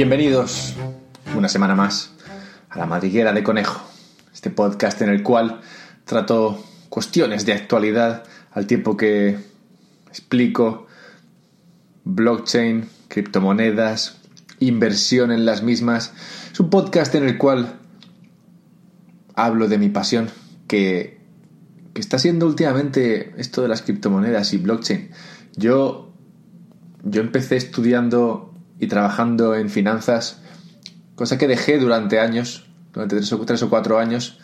Bienvenidos una semana más a la madriguera de conejo, este podcast en el cual trato cuestiones de actualidad al tiempo que explico blockchain, criptomonedas, inversión en las mismas. Es un podcast en el cual hablo de mi pasión, que, que está siendo últimamente esto de las criptomonedas y blockchain. Yo, yo empecé estudiando y trabajando en finanzas, cosa que dejé durante años, durante tres o, cuatro años,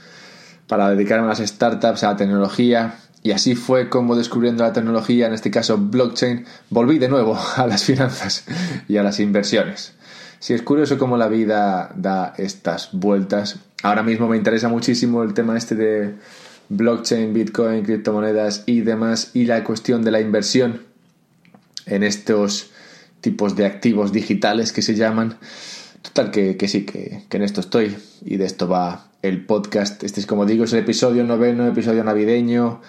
para dedicarme a las startups, a la tecnología, y así fue como descubriendo la tecnología, en este caso blockchain, volví de nuevo a las finanzas y a las inversiones. Si es curioso cómo la vida da estas vueltas. Ahora mismo me interesa muchísimo el tema este de blockchain, bitcoin, criptomonedas y demás, y la cuestión de la inversión en estos tipos de activos digitales que se llaman. Total, que, que sí, que, en esto estoy y de esto va el podcast. Este es, como digo, es el episodio noveno, episodio navideño.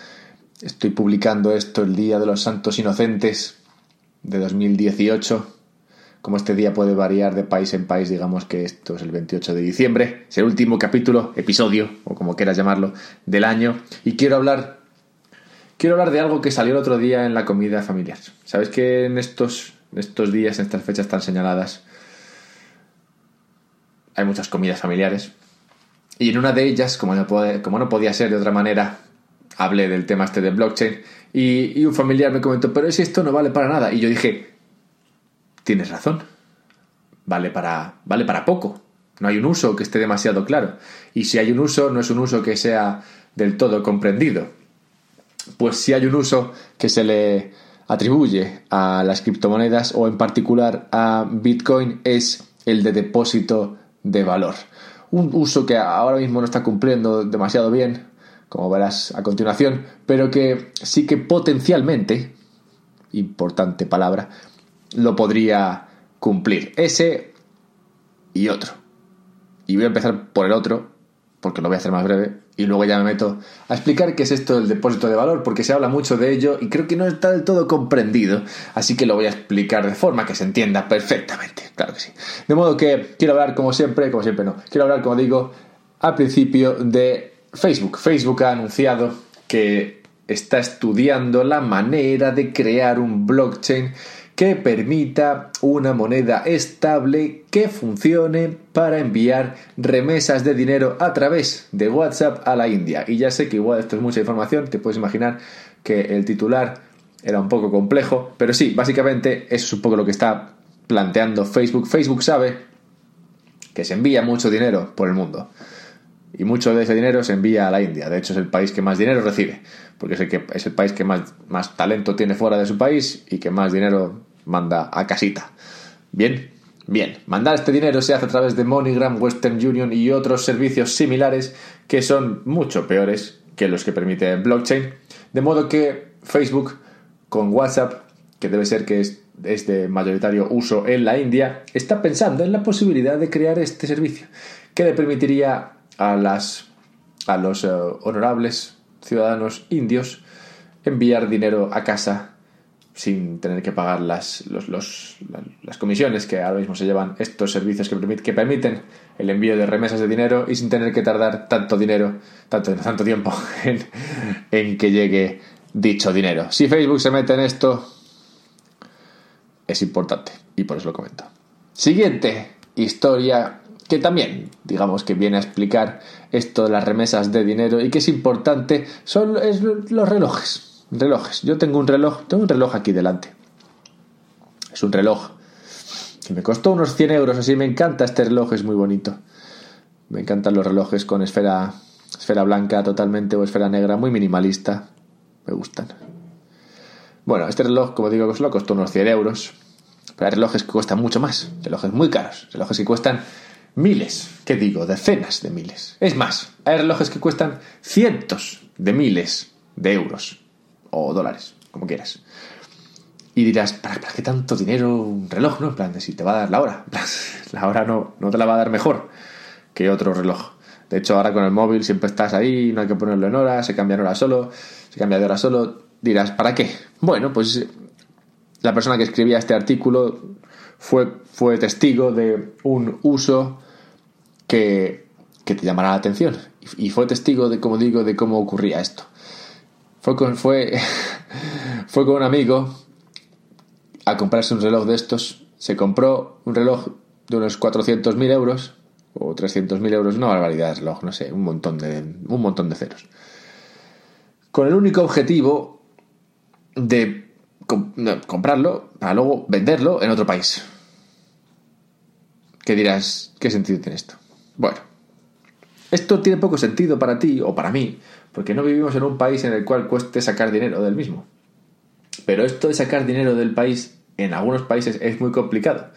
Estoy publicando esto el Día de los Santos Inocentes de 2018. Como este día puede variar de país en país, digamos que esto es el 28 de diciembre. Es el último capítulo, episodio, o como quieras llamarlo, del año. Y quiero hablar. Quiero hablar de algo que salió el otro día en la comida familiar. Sabes que en estos, estos días, en estas fechas tan señaladas, hay muchas comidas familiares. Y en una de ellas, como no, podía ser de otra manera, hablé del tema este de blockchain. Y, y un familiar me comentó, pero si esto no vale para nada. Y yo dije, tienes razón. Vale para, vale para poco. No hay un uso que esté demasiado claro. Y si hay un uso, no es un uso que sea del todo comprendido. Pues si hay un uso que se le atribuye a las criptomonedas o en particular a Bitcoin es el de depósito de valor. Un uso que ahora mismo no está cumpliendo demasiado bien, como verás a continuación, pero que sí que potencialmente, importante palabra, lo podría cumplir. Ese y otro. Y voy a empezar por el otro, porque lo voy a hacer más breve, y luego ya me meto a explicar qué es esto del depósito de valor, porque se habla mucho de ello y creo que no está del todo comprendido, así que lo voy a explicar de forma que se entienda perfectamente, claro que sí. De modo que quiero hablar como siempre, como siempre no, quiero hablar como digo al principio de Facebook. Facebook ha anunciado que está estudiando la manera de crear un blockchain que permita una moneda estable que funcione para enviar remesas de dinero a través de WhatsApp a la India. Y ya sé que igual esto es mucha información, te puedes imaginar que el titular era un poco complejo, pero sí, básicamente eso es un poco lo que está planteando Facebook. Facebook sabe que se envía mucho dinero por el mundo. Y mucho de ese dinero se envía a la India. De hecho, es el país que más dinero recibe. Porque es el, que, es el país que más, más talento tiene fuera de su país y que más dinero manda a casita. Bien, bien. Mandar este dinero se hace a través de MoneyGram, Western Union y otros servicios similares que son mucho peores que los que permite blockchain. De modo que Facebook con WhatsApp, que debe ser que es, es de mayoritario uso en la India, está pensando en la posibilidad de crear este servicio que le permitiría a, las, a los uh, honorables ciudadanos indios enviar dinero a casa sin tener que pagar las, los, las comisiones que ahora mismo se llevan estos servicios que, permit, que, permiten el envío de remesas de dinero y sin tener que tardar tanto dinero, tanto, tanto tiempo en, en que llegue dicho dinero. Si Facebook se mete en esto, es importante y por eso lo comento. Siguiente historia que también, digamos que viene a explicar esto de las remesas de dinero y que es importante, son los relojes. Relojes. Yo tengo un reloj, tengo un reloj aquí delante. Es un reloj que me costó unos 100 euros, así me encanta este reloj, es muy bonito. Me encantan los relojes con esfera, esfera blanca totalmente o esfera negra, muy minimalista. Me gustan. Bueno, este reloj, como digo, lo costó unos 100 euros. Pero hay relojes que cuestan mucho más, relojes muy caros, relojes que cuestan miles, ¿qué digo? Decenas de miles. Es más, hay relojes que cuestan cientos de miles de euros o dólares, como quieras. Y dirás, ¿para, ¿para, qué tanto dinero un reloj? ¿No? En plan, de si te va a dar la hora. La hora no, no te la va a dar mejor que otro reloj. De hecho, ahora con el móvil siempre estás ahí, no hay que ponerlo en hora, se cambia en hora solo, se cambia de hora solo. Dirás, ¿para qué? Bueno, pues la persona que escribía este artículo fue, fue testigo de un uso que, que te llamará la atención. Y fue testigo de, como digo, de cómo ocurría esto. Fue con, fue, fue con un amigo a comprarse un reloj de estos. Se compró un reloj de unos 400.000 euros o 300.000 euros, una barbaridad de reloj, no sé, un montón de, un montón de ceros. Con el único objetivo de comprarlo para luego venderlo en otro país. ¿Qué dirás? ¿Qué sentido tiene esto? Bueno, esto tiene poco sentido para ti o para mí, porque no vivimos en un país en el cual cueste sacar dinero del mismo. Pero esto de sacar dinero del país en algunos países es muy complicado.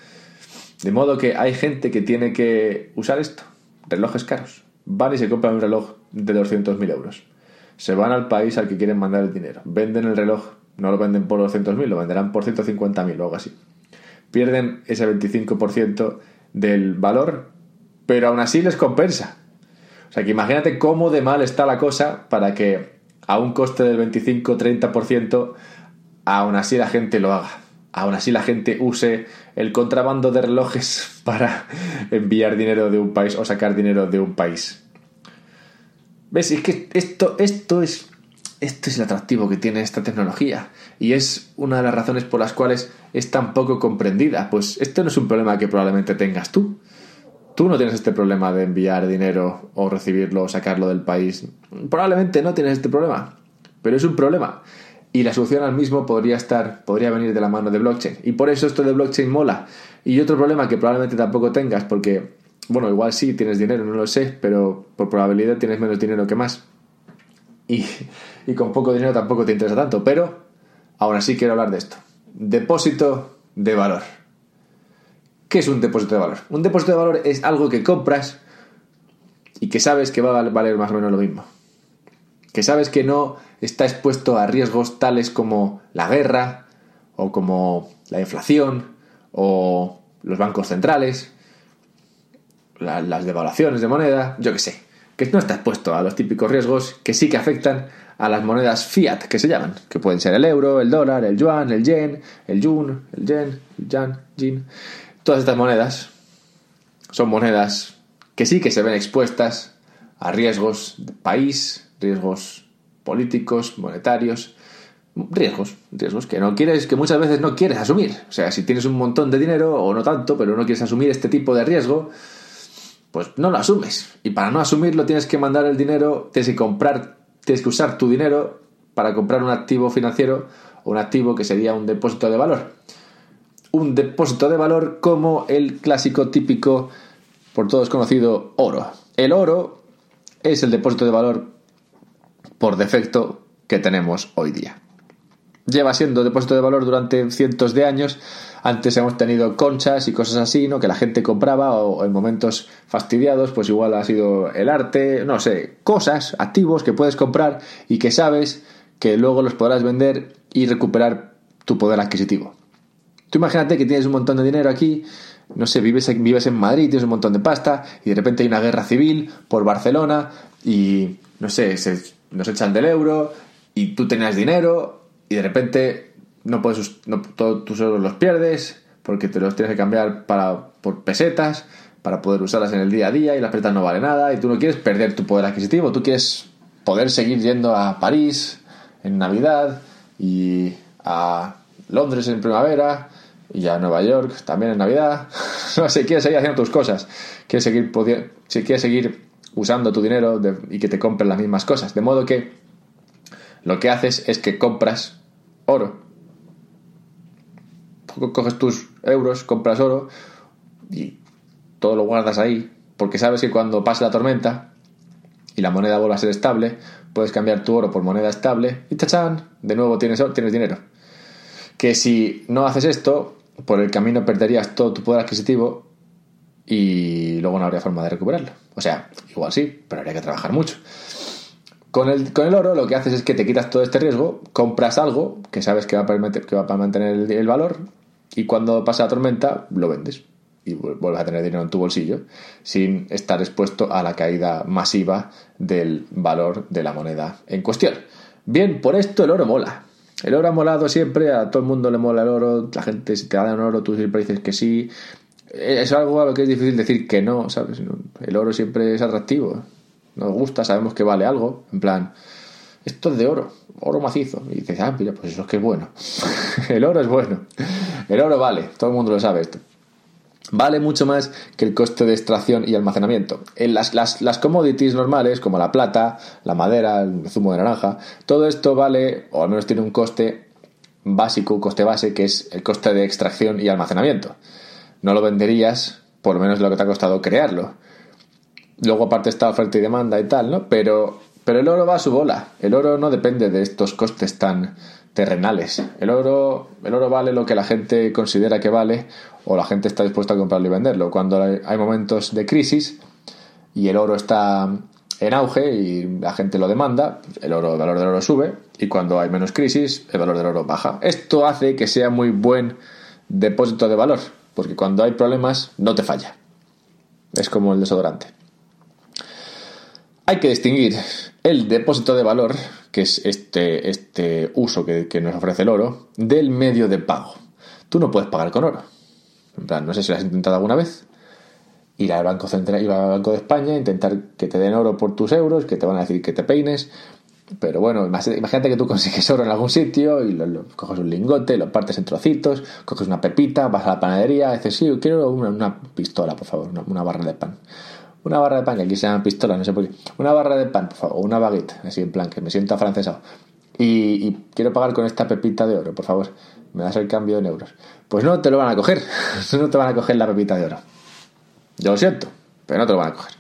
De modo que hay gente que tiene que usar esto, relojes caros. Van y se compran un reloj de 200.000 euros. Se van al país al que quieren mandar el dinero. Venden el reloj, no lo venden por 200.000, lo venderán por 150.000 o algo así. Pierden ese 25% del valor, pero aún así les compensa. O sea que imagínate cómo de mal está la cosa para que a un coste del 25-30% aún así la gente lo haga. Aún así la gente use el contrabando de relojes para enviar dinero de un país o sacar dinero de un país. ¿Ves? Es que esto, esto es. Esto es el atractivo que tiene esta tecnología. Y es una de las razones por las cuales es tan poco comprendida. Pues esto no es un problema que probablemente tengas tú. Tú no tienes este problema de enviar dinero o recibirlo o sacarlo del país. Probablemente no tienes este problema, pero es un problema. Y la solución al mismo podría estar, podría venir de la mano de blockchain. Y por eso esto de blockchain mola. Y otro problema que probablemente tampoco tengas, porque, bueno, igual sí tienes dinero, no lo sé, pero por probabilidad tienes menos dinero que más. Y, y con poco dinero tampoco te interesa tanto. Pero, aún así quiero hablar de esto. Depósito de valor. ¿Qué es un depósito de valor? Un depósito de valor es algo que compras y que sabes que va a valer más o menos lo mismo. Que sabes que no está expuesto a riesgos tales como la guerra o como la inflación o los bancos centrales, las devaluaciones de moneda, yo qué sé, que no está expuesto a los típicos riesgos que sí que afectan a las monedas fiat que se llaman, que pueden ser el euro, el dólar, el yuan, el yen, el yun, el yen, el yan, yin. Todas estas monedas son monedas que sí que se ven expuestas a riesgos de país, riesgos políticos, monetarios, riesgos, riesgos que no quieres, que muchas veces no quieres asumir. O sea, si tienes un montón de dinero o no tanto, pero no quieres asumir este tipo de riesgo, pues no lo asumes. Y para no asumirlo tienes que mandar el dinero, tienes que comprar, tienes que usar tu dinero para comprar un activo financiero o un activo que sería un depósito de valor un depósito de valor como el clásico típico, por todos conocido, oro. El oro es el depósito de valor por defecto que tenemos hoy día. Lleva siendo depósito de valor durante cientos de años. Antes hemos tenido conchas y cosas así, ¿no? Que la gente compraba o en momentos fastidiados, pues igual ha sido el arte, no sé, cosas, activos que puedes comprar y que sabes que luego los podrás vender y recuperar tu poder adquisitivo. Tú imagínate que tienes un montón de dinero aquí, no sé, vives, vives en Madrid, tienes un montón de pasta y de repente hay una guerra civil por Barcelona y, no sé, se, nos echan del euro y tú tenías dinero y de repente no puedes, no, todos tus euros los pierdes porque te los tienes que cambiar para, por pesetas para poder usarlas en el día a día y las pesetas no valen nada y tú no quieres perder tu poder adquisitivo, tú quieres poder seguir yendo a París en Navidad y a Londres en primavera y ya Nueva York también en Navidad. no sé, quieres seguir haciendo tus cosas, quieres seguir, si quieres seguir usando tu dinero y que te compren las mismas cosas. De modo que lo que haces es que compras oro. Coges tus euros, compras oro y todo lo guardas ahí, porque sabes que cuando pase la tormenta y la moneda vuelva a ser estable, puedes cambiar tu oro por moneda estable y tachán, de nuevo tienes, tienes dinero. Que si no haces esto, por el camino perderías todo tu poder adquisitivo y luego no habría forma de recuperarlo. O sea, igual sí, pero habría que trabajar mucho. Con el, con el oro lo que haces es que te quitas todo este riesgo, compras algo que sabes que va a, permitir, que va a mantener el, valor y cuando pasa la tormenta lo vendes y vuelves a tener dinero en tu bolsillo sin estar expuesto a la caída masiva del valor de la moneda en cuestión. Bien, por esto el oro mola. El oro ha molado siempre, a todo el mundo le mola el oro, la gente si te da un oro tú siempre dices que sí. Es algo a lo que es difícil decir que no, ¿sabes? El oro siempre es atractivo. Nos gusta, sabemos que vale algo. En plan, esto es de oro, oro macizo. Y dices, ah, mira, pues eso es que es bueno. el oro es bueno. El oro vale, todo el mundo lo sabe esto. Vale mucho más que el coste de extracción y almacenamiento. En las, las, las commodities normales, como la plata, la madera, el zumo de naranja, todo esto vale, o al menos tiene un coste básico, coste base, que es el coste de extracción y almacenamiento. No lo venderías por menos lo que te ha costado crearlo. Luego aparte está oferta y demanda y tal, ¿no? Pero, pero el oro va a su bola. El oro no depende de estos costes tan terrenales. El oro, el oro vale lo que la gente considera que vale o la gente está dispuesta a comprarlo y venderlo. Cuando hay momentos de crisis y el oro está en auge y la gente lo demanda, el, oro, el valor del oro sube y cuando hay menos crisis, el valor del oro baja. Esto hace que sea muy buen depósito de valor, porque cuando hay problemas no te falla. Es como el desodorante. Hay que distinguir el depósito de valor, que es este, este uso que, nos ofrece el oro, del medio de pago. Tú no puedes pagar con oro. En no sé si lo has intentado alguna vez. Ir al Banco Central, ir al Banco de España, intentar que te den oro por tus euros, que te van a decir que te peines. Pero bueno, imagínate que tú consigues oro en algún sitio y lo, coges un lingote, lo partes en trocitos, coges una pepita, vas a la panadería, dices, sí, quiero una, pistola, por favor, una, barra de pan. Una barra de pan, que aquí se llama pistola, no sé por qué. Una barra de pan, por favor, o una baguette, así en plan, que me siento afrancesado. Y, y quiero pagar con esta pepita de oro, por favor me das el cambio en euros. Pues no te lo van a coger, no te van a coger la pepita de oro. Yo lo siento, pero no te lo van a coger.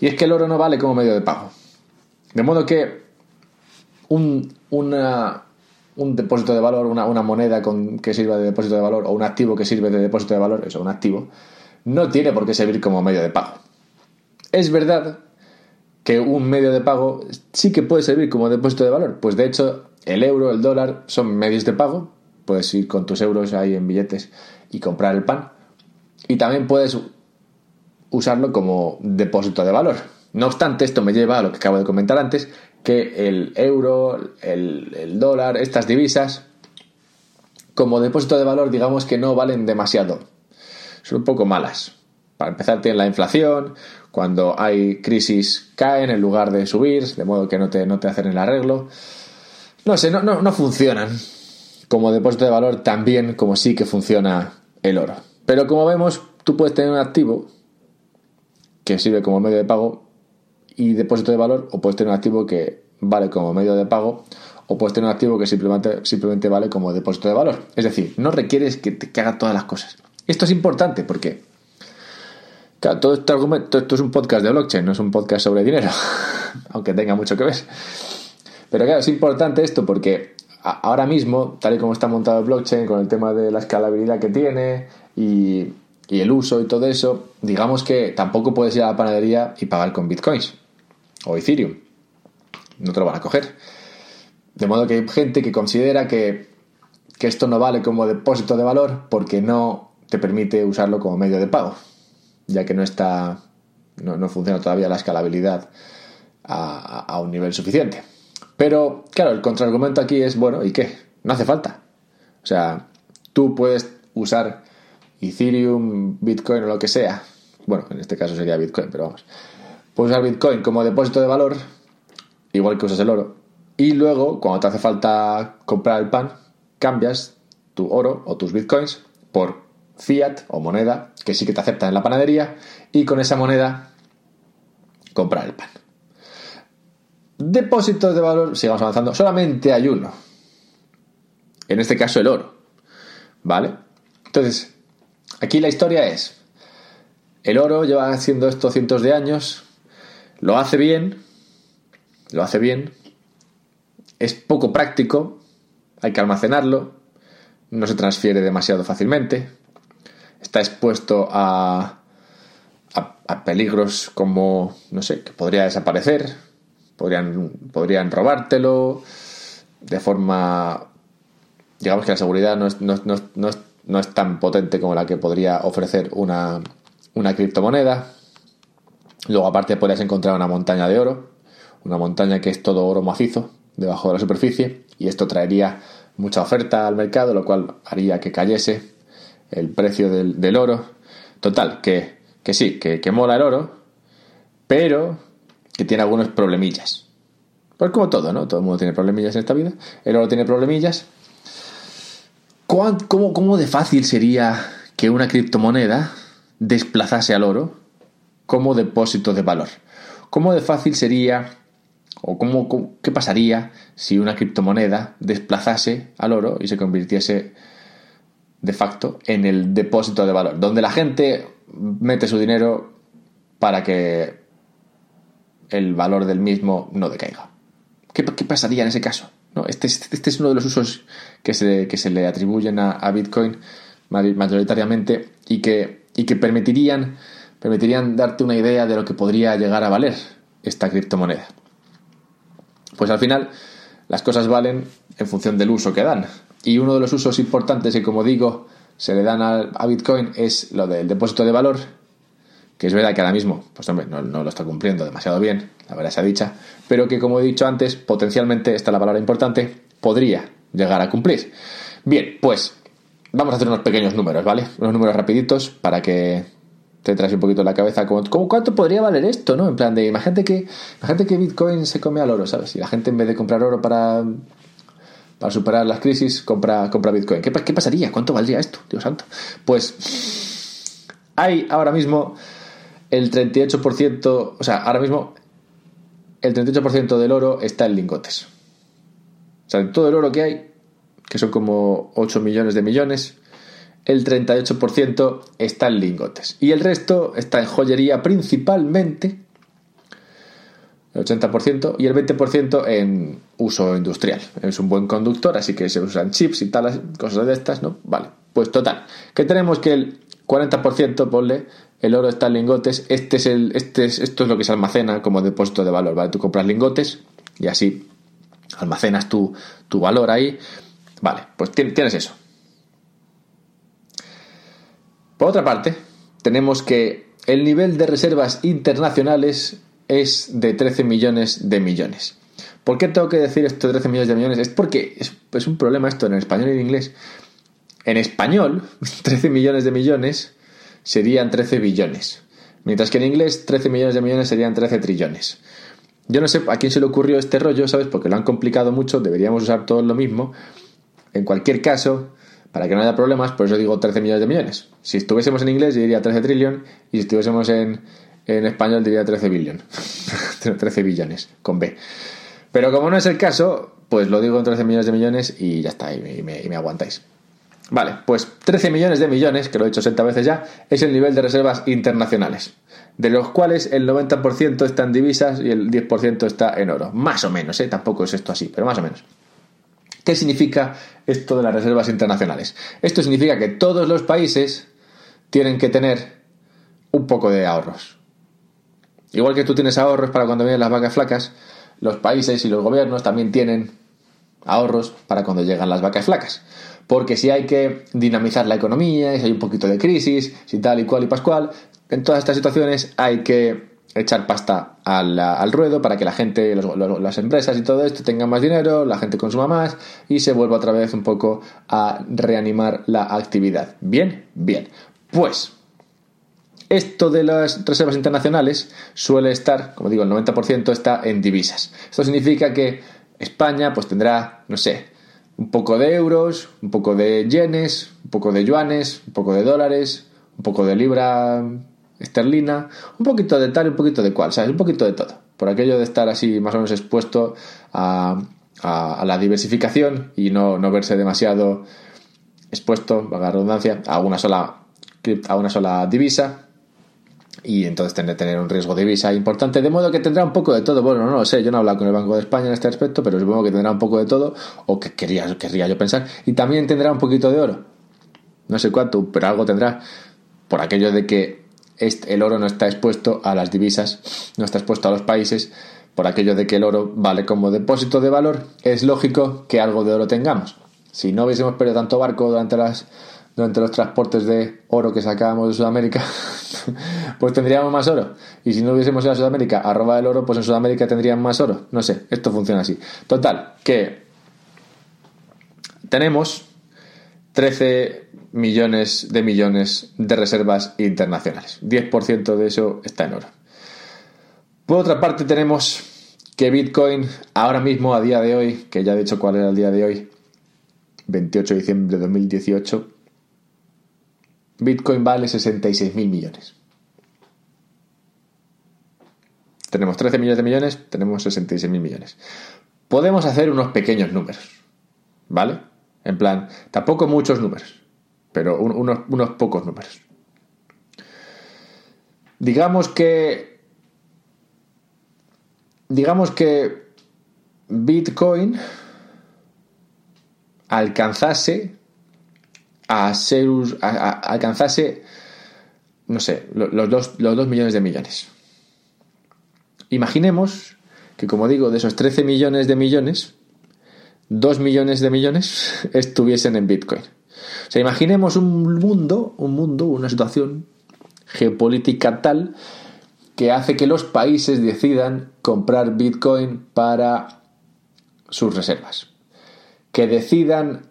Y es que el oro no vale como medio de pago. De modo que un, un depósito de valor, una, moneda con, que sirva de depósito de valor o un activo que sirve de depósito de valor, eso, un activo, no tiene por qué servir como medio de pago. Es verdad que un medio de pago sí que puede servir como depósito de valor, pues de hecho el euro, el dólar son medios de pago, puedes ir con tus euros ahí en billetes y comprar el pan. Y también puedes usarlo como depósito de valor. No obstante, esto me lleva a lo que acabo de comentar antes, que el euro, el, dólar, estas divisas, como depósito de valor, digamos que no valen demasiado. Son un poco malas. Para empezar, tienen la inflación, cuando hay crisis caen en lugar de subir, de modo que no te, no te hacen el arreglo. No sé, no, no, no funcionan como depósito de valor también como sí que funciona el oro. Pero como vemos, tú puedes tener un activo que sirve como medio de pago y depósito de valor, o puedes tener un activo que vale como medio de pago, o puedes tener un activo que simplemente, simplemente vale como depósito de valor. Es decir, no requieres que, te, haga todas las cosas. Esto es importante porque todo este argumento, esto es un podcast de blockchain, no es un podcast sobre dinero, aunque tenga mucho que ver. Pero claro, es importante esto porque ahora mismo, tal y como está montado el blockchain, con el tema de la escalabilidad que tiene y, el uso y todo eso, digamos que tampoco puedes ir a la panadería y pagar con bitcoins o Ethereum. No te lo van a coger. De modo que hay gente que considera que, esto no vale como depósito de valor porque no te permite usarlo como medio de pago, ya que no está, no, funciona todavía la escalabilidad a un nivel suficiente. Pero, claro, el contraargumento aquí es, bueno, ¿y qué? No hace falta. O sea, tú puedes usar Ethereum, Bitcoin o lo que sea. Bueno, en este caso sería Bitcoin, pero vamos. Puedes usar Bitcoin como depósito de valor, igual que usas el oro. Y luego, cuando te hace falta comprar el pan, cambias tu oro o tus Bitcoins por fiat o moneda, que sí que te aceptan en la panadería, y con esa moneda comprar el pan. Depósitos de valor, sigamos avanzando, solamente hay uno. En este caso el oro. ¿Vale? Entonces, aquí la historia es, el oro lleva haciendo esto cientos de años, lo hace bien, lo hace bien, es poco práctico, hay que almacenarlo, no se transfiere demasiado fácilmente, está expuesto a, a, peligros como, no sé, que podría desaparecer, Podrían, podrían robártelo de forma... Digamos que la seguridad no es, no, no, no es, tan potente como la que podría ofrecer una, una criptomoneda. Luego aparte podrías encontrar una montaña de oro, una montaña que es todo oro macizo, debajo de la superficie y esto traería mucha oferta al mercado, lo cual haría que cayese el precio del, oro. Total, que, que sí, que, que mola el oro, pero que tiene algunos problemillas. Pues como todo, ¿no? Todo el mundo tiene problemillas en esta vida. El oro tiene problemillas. ¿Cómo, cómo de fácil sería que una criptomoneda desplazase al oro como depósito de valor? ¿Cómo de fácil sería o cómo, qué pasaría si una criptomoneda desplazase al oro y se convirtiese de facto en el depósito de valor, donde la gente mete su dinero para que el valor del mismo no decaiga. ¿Qué, pasaría en ese caso? ¿No? Este, este, es uno de los usos que se, que se le atribuyen a, Bitcoin mayoritariamente y que, y que permitirían, permitirían darte una idea de lo que podría llegar a valer esta criptomoneda. Pues al final las cosas valen en función del uso que dan. Y uno de los usos importantes y como digo se le dan a Bitcoin es lo del depósito de valor que es verdad que ahora mismo, pues hombre, no, lo está cumpliendo demasiado bien, la verdad sea dicha, pero que como he dicho antes, potencialmente, esta es la palabra importante, podría llegar a cumplir. Bien, pues vamos a hacer unos pequeños números, ¿vale? Unos números rapiditos para que te traes un poquito en la cabeza como, cuánto podría valer esto, ¿no? En plan de, imagínate que, imagínate que Bitcoin se come al oro, ¿sabes? Y la gente en vez de comprar oro para, para superar las crisis, compra, compra Bitcoin. ¿Qué, ¿Qué pasaría? ¿Cuánto valdría esto? Dios santo. Pues hay ahora mismo el 38%, o sea, ahora mismo el 38% del oro está en lingotes. O sea, en todo el oro que hay, que son como 8 millones de millones, el 38% está en lingotes. Y el resto está en joyería principalmente, el 80%, y el 20% en uso industrial. Es un buen conductor, así que se usan chips y tal, cosas de estas, ¿no? Vale, pues total, que tenemos que el 40%, ponle, el oro está en lingotes, este es el, este es, esto es lo que se almacena como depósito de valor, ¿vale? Tú compras lingotes y así almacenas tu, tu valor ahí. Vale, pues tienes eso. Por otra parte, tenemos que el nivel de reservas internacionales es de 13 millones de millones. ¿Por qué tengo que decir esto de 13 millones de millones? Es porque es, un problema esto en español y en inglés. En español, 13 millones de millones serían 13 billones. Mientras que en inglés 13 millones de millones serían 13 trillones. Yo no sé a quién se le ocurrió este rollo, ¿sabes? Porque lo han complicado mucho, deberíamos usar todo lo mismo. En cualquier caso, para que no haya problemas, por eso digo 13 millones de millones. Si estuviésemos en inglés, diría 13 trillón, y si estuviésemos en, español, diría 13 billón. 13 billones, con B. Pero como no es el caso, pues lo digo en 13 millones de millones y ya está, y me aguantáis. Vale, pues 13 millones de millones, que lo he dicho 60 veces ya, es el nivel de reservas internacionales, de los cuales el 90% está en divisas y el 10% está en oro. Más o menos, ¿eh? tampoco es esto así, pero más o menos. ¿Qué significa esto de las reservas internacionales? Esto significa que todos los países tienen que tener un poco de ahorros. Igual que tú tienes ahorros para cuando vienen las vacas flacas, los países y los gobiernos también tienen ahorros para cuando llegan las vacas flacas porque si hay que dinamizar la economía, si hay un poquito de crisis, si tal y cual y pascual, en todas estas situaciones hay que echar pasta al, ruedo para que la gente, las empresas y todo esto tengan más dinero, la gente consuma más y se vuelva otra vez un poco a reanimar la actividad. Bien, bien. Pues esto de las reservas internacionales suele estar, como digo, el 90% está en divisas. Esto significa que España pues tendrá, no sé, un poco de euros, un poco de yenes, un poco de yuanes, un poco de dólares, un poco de libra esterlina, un poquito de tal y un poquito de cual, ¿sabes? Un poquito de todo. Por aquello de estar así más o menos expuesto a, la diversificación y no, no, verse demasiado expuesto, valga la redundancia, a una sola, a una sola divisa y entonces tener, tener un riesgo de visa importante, de modo que tendrá un poco de todo. Bueno, no lo sé, yo no he hablado con el Banco de España en este aspecto, pero supongo que tendrá un poco de todo, o que quería, querría yo pensar, y también tendrá un poquito de oro. No sé cuánto, pero algo tendrá, por aquello de que el oro no está expuesto a las divisas, no está expuesto a los países, por aquello de que el oro vale como depósito de valor, es lógico que algo de oro tengamos. Si no hubiésemos perdido tanto barco durante las durante los transportes de oro que sacábamos de Sudamérica, pues tendríamos más oro. Y si no hubiésemos ido a Sudamérica a robar el oro, pues en Sudamérica tendrían más oro. No sé, esto funciona así. Total, que tenemos 13 millones de millones de reservas internacionales. 10% de eso está en oro. Por otra parte, tenemos que Bitcoin ahora mismo, a día de hoy, que ya he dicho cuál era el día de hoy, 28 de diciembre de 2018, Bitcoin vale 66 mil millones. Tenemos 13 millones de millones, tenemos 66 mil millones. Podemos hacer unos pequeños números, ¿vale? En plan, tampoco muchos números, pero unos, unos pocos números. Digamos que. Digamos que Bitcoin alcanzase a ser. alcanzase. No sé, los dos, los dos millones de millones. Imaginemos que, como digo, de esos 13 millones de millones, 2 millones de millones estuviesen en Bitcoin. O sea, imaginemos un mundo, un mundo, una situación geopolítica tal que hace que los países decidan comprar Bitcoin para sus reservas. Que decidan,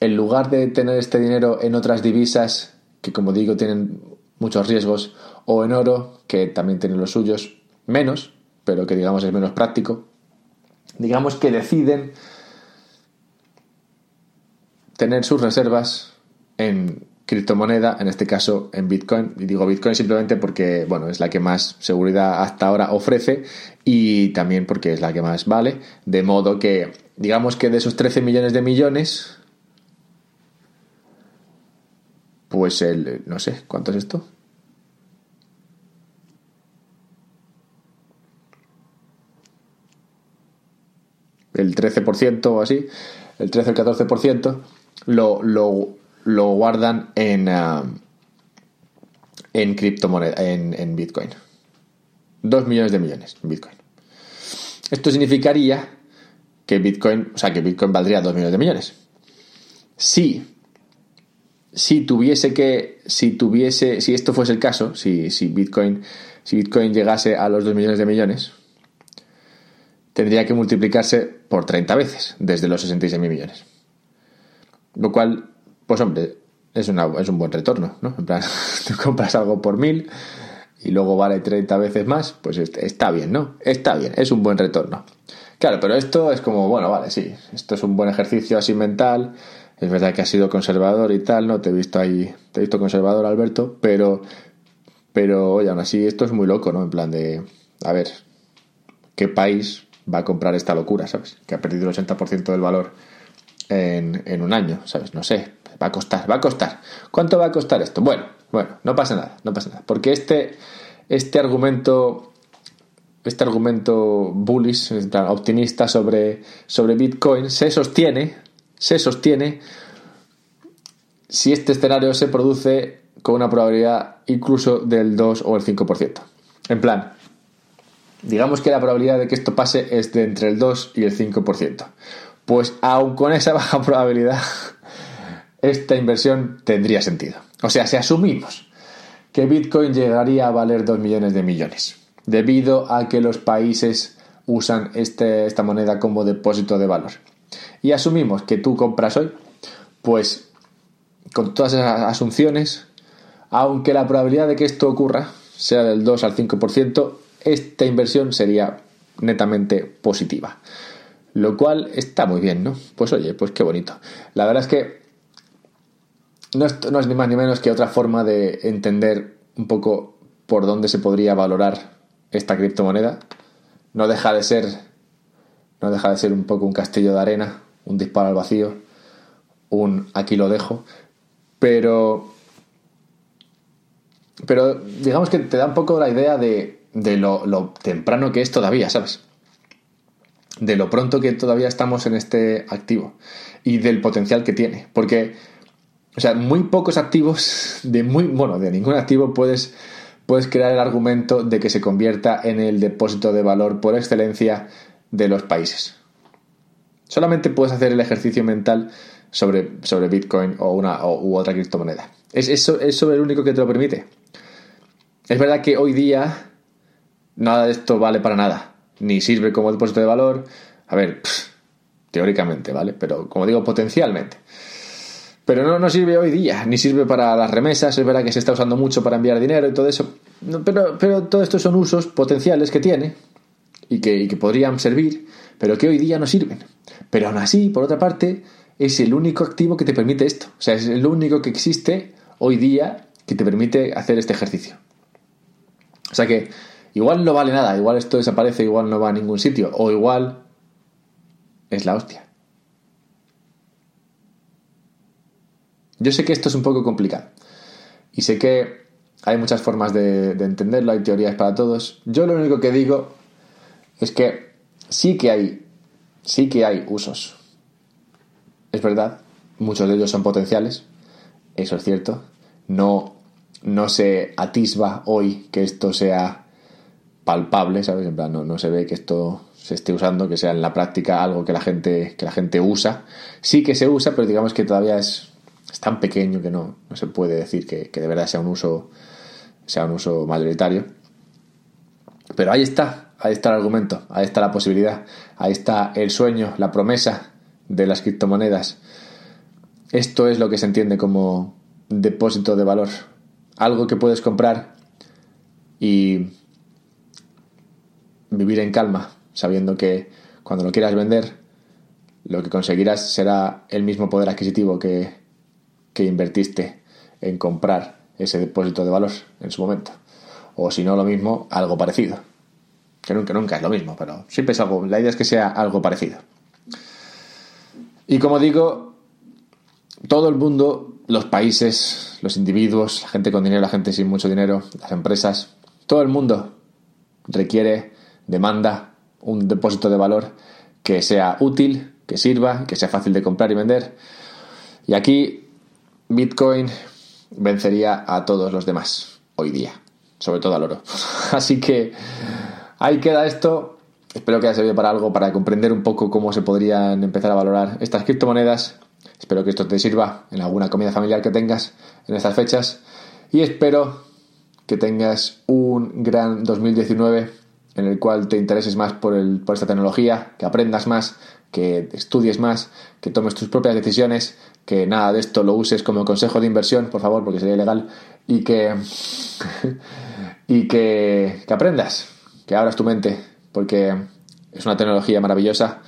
en lugar de tener este dinero en otras divisas, que como digo tienen muchos riesgos, o en oro, que también tienen los suyos, menos, pero que digamos es menos práctico, digamos que deciden tener sus reservas en criptomoneda, en este caso en Bitcoin. Y digo Bitcoin simplemente porque, bueno, es la que más seguridad hasta ahora ofrece y también porque es la que más vale. De modo que, digamos que de esos 13 millones de millones, pues el, no sé, ¿cuánto es esto? El 13% o así, el 13 o el 14%, lo, lo, guardan en, uh, en en, en Bitcoin. 2 millones de millones en Bitcoin. Esto significaría que Bitcoin, o sea, que Bitcoin valdría 2 millones de millones. Si, si tuviese que, si tuviese, si esto fuese el caso, si, si Bitcoin, si Bitcoin llegase a los 2 millones de millones, tendría que multiplicarse por 30 veces desde los 66 mil millones. Lo cual, pues hombre, es, es un buen retorno, ¿no? En plan, tú compras algo por mil y luego vale 30 veces más, pues está bien, ¿no? Está bien, es un buen retorno. Claro, pero esto es como, bueno, vale, sí, esto es un buen ejercicio así mental, es verdad que has sido conservador y tal, ¿no? Te he visto ahí, te he visto conservador, Alberto, pero, pero, oye, aún así esto es muy loco, ¿no? En plan de, a ver, ¿qué país va a comprar esta locura, ¿sabes? Que ha perdido el 80% del valor en, un año, ¿sabes? No sé, va a costar, va a costar. ¿Cuánto va a costar esto? Bueno, bueno, no pasa nada, no pasa nada. Porque este, este argumento, este argumento bullish, optimista sobre, sobre Bitcoin, se sostiene, se sostiene si este escenario se produce con una probabilidad incluso del 2 o el 5%. En plan, digamos que la probabilidad de que esto pase es de entre el 2 y el 5%. Pues aun con esa baja probabilidad, esta inversión tendría sentido. O sea, si asumimos que Bitcoin llegaría a valer 2 millones de millones, debido a que los países usan este, esta moneda como depósito de valor, y asumimos que tú compras hoy, pues con todas esas asunciones, aunque la probabilidad de que esto ocurra sea del 2 al 5%, esta inversión sería netamente positiva. Lo cual está muy bien, ¿no? Pues oye, pues qué bonito. La verdad es que no es, no es ni más ni menos que otra forma de entender un poco por dónde se podría valorar esta criptomoneda. No deja de ser. No deja de ser un poco un castillo de arena, un disparo al vacío, un aquí lo dejo. Pero. Pero digamos que te da un poco la idea de, de lo, lo temprano que es todavía, ¿sabes? de lo pronto que todavía estamos en este activo y del potencial que tiene. Porque, o sea, muy pocos activos, de muy, bueno, de ningún activo puedes, puedes crear el argumento de que se convierta en el depósito de valor por excelencia de los países. Solamente puedes hacer el ejercicio mental sobre, sobre Bitcoin o una u otra criptomoneda. Es, eso, es el único que te lo permite. Es verdad que hoy día nada de esto vale para nada. Ni sirve como depósito de valor. A ver, teóricamente, ¿vale? Pero como digo, potencialmente. Pero no, no sirve hoy día, ni sirve para las remesas. Es verdad que se está usando mucho para enviar dinero y todo eso. Pero, pero todo esto son usos potenciales que tiene y que, que podrían servir, pero que hoy día no sirven. Pero aún así, por otra parte, es el único activo que te permite esto. O sea, es el único que existe hoy día que te permite hacer este ejercicio. O sea que igual no vale nada, igual esto desaparece, igual no va a ningún sitio, o igual es la hostia. Yo sé que esto es un poco complicado y sé que hay muchas formas de, de entenderlo, hay teorías para todos. Yo lo único que digo es que sí que hay, sí que hay usos. Es verdad, muchos de ellos son potenciales, eso es cierto. No, no se atisba hoy que esto sea palpable, ¿sabes? En plan, no, no se ve que esto se esté usando, que sea en la práctica algo que la gente, que la gente usa. Sí que se usa, pero digamos que todavía es, es tan pequeño que no, no se puede decir que, que, de verdad sea un uso sea un uso mayoritario. Pero ahí está, ahí está el argumento, ahí está la posibilidad, ahí está el sueño, la promesa de las criptomonedas. Esto es lo que se entiende como depósito de valor. Algo que puedes comprar y vivir en calma, sabiendo que cuando lo quieras vender, lo que conseguirás será el mismo poder adquisitivo que, que invertiste en comprar ese depósito de valor en su momento. O si no lo mismo, algo parecido. Que nunca, es lo mismo, pero siempre es algo. La idea es que sea algo parecido. Y como digo, todo el mundo, los países, los individuos, la gente con dinero, la gente sin mucho dinero, las empresas, todo el mundo requiere, demanda un depósito de valor que sea útil, que sirva, que sea fácil de comprar y vender. Y aquí Bitcoin vencería a todos los demás hoy día, sobre todo al oro. Así que ahí queda esto. Espero que haya servido para algo, para comprender un poco cómo se podrían empezar a valorar estas criptomonedas. Espero que esto te sirva en alguna comida familiar que tengas en estas fechas. Y espero que tengas un gran 2019 en el cual te intereses más por, el, por esta tecnología, que aprendas más, que estudies más, que tomes tus propias decisiones, que nada de esto lo uses como consejo de inversión, por favor, porque sería ilegal, y que, y que, que aprendas, que abras tu mente, porque es una tecnología maravillosa,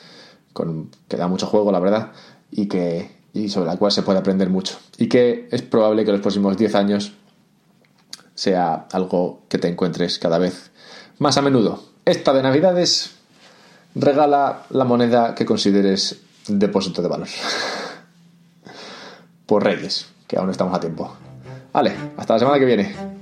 con, que da mucho juego, la verdad, y, que, sobre la cual se puede aprender mucho. Y que es probable que los próximos 10 años sea algo que te encuentres cada vez más a menudo. Esta de Navidades regala la moneda que consideres depósito de valor. Por Reyes, que aún estamos a tiempo. Vale, hasta la semana que viene.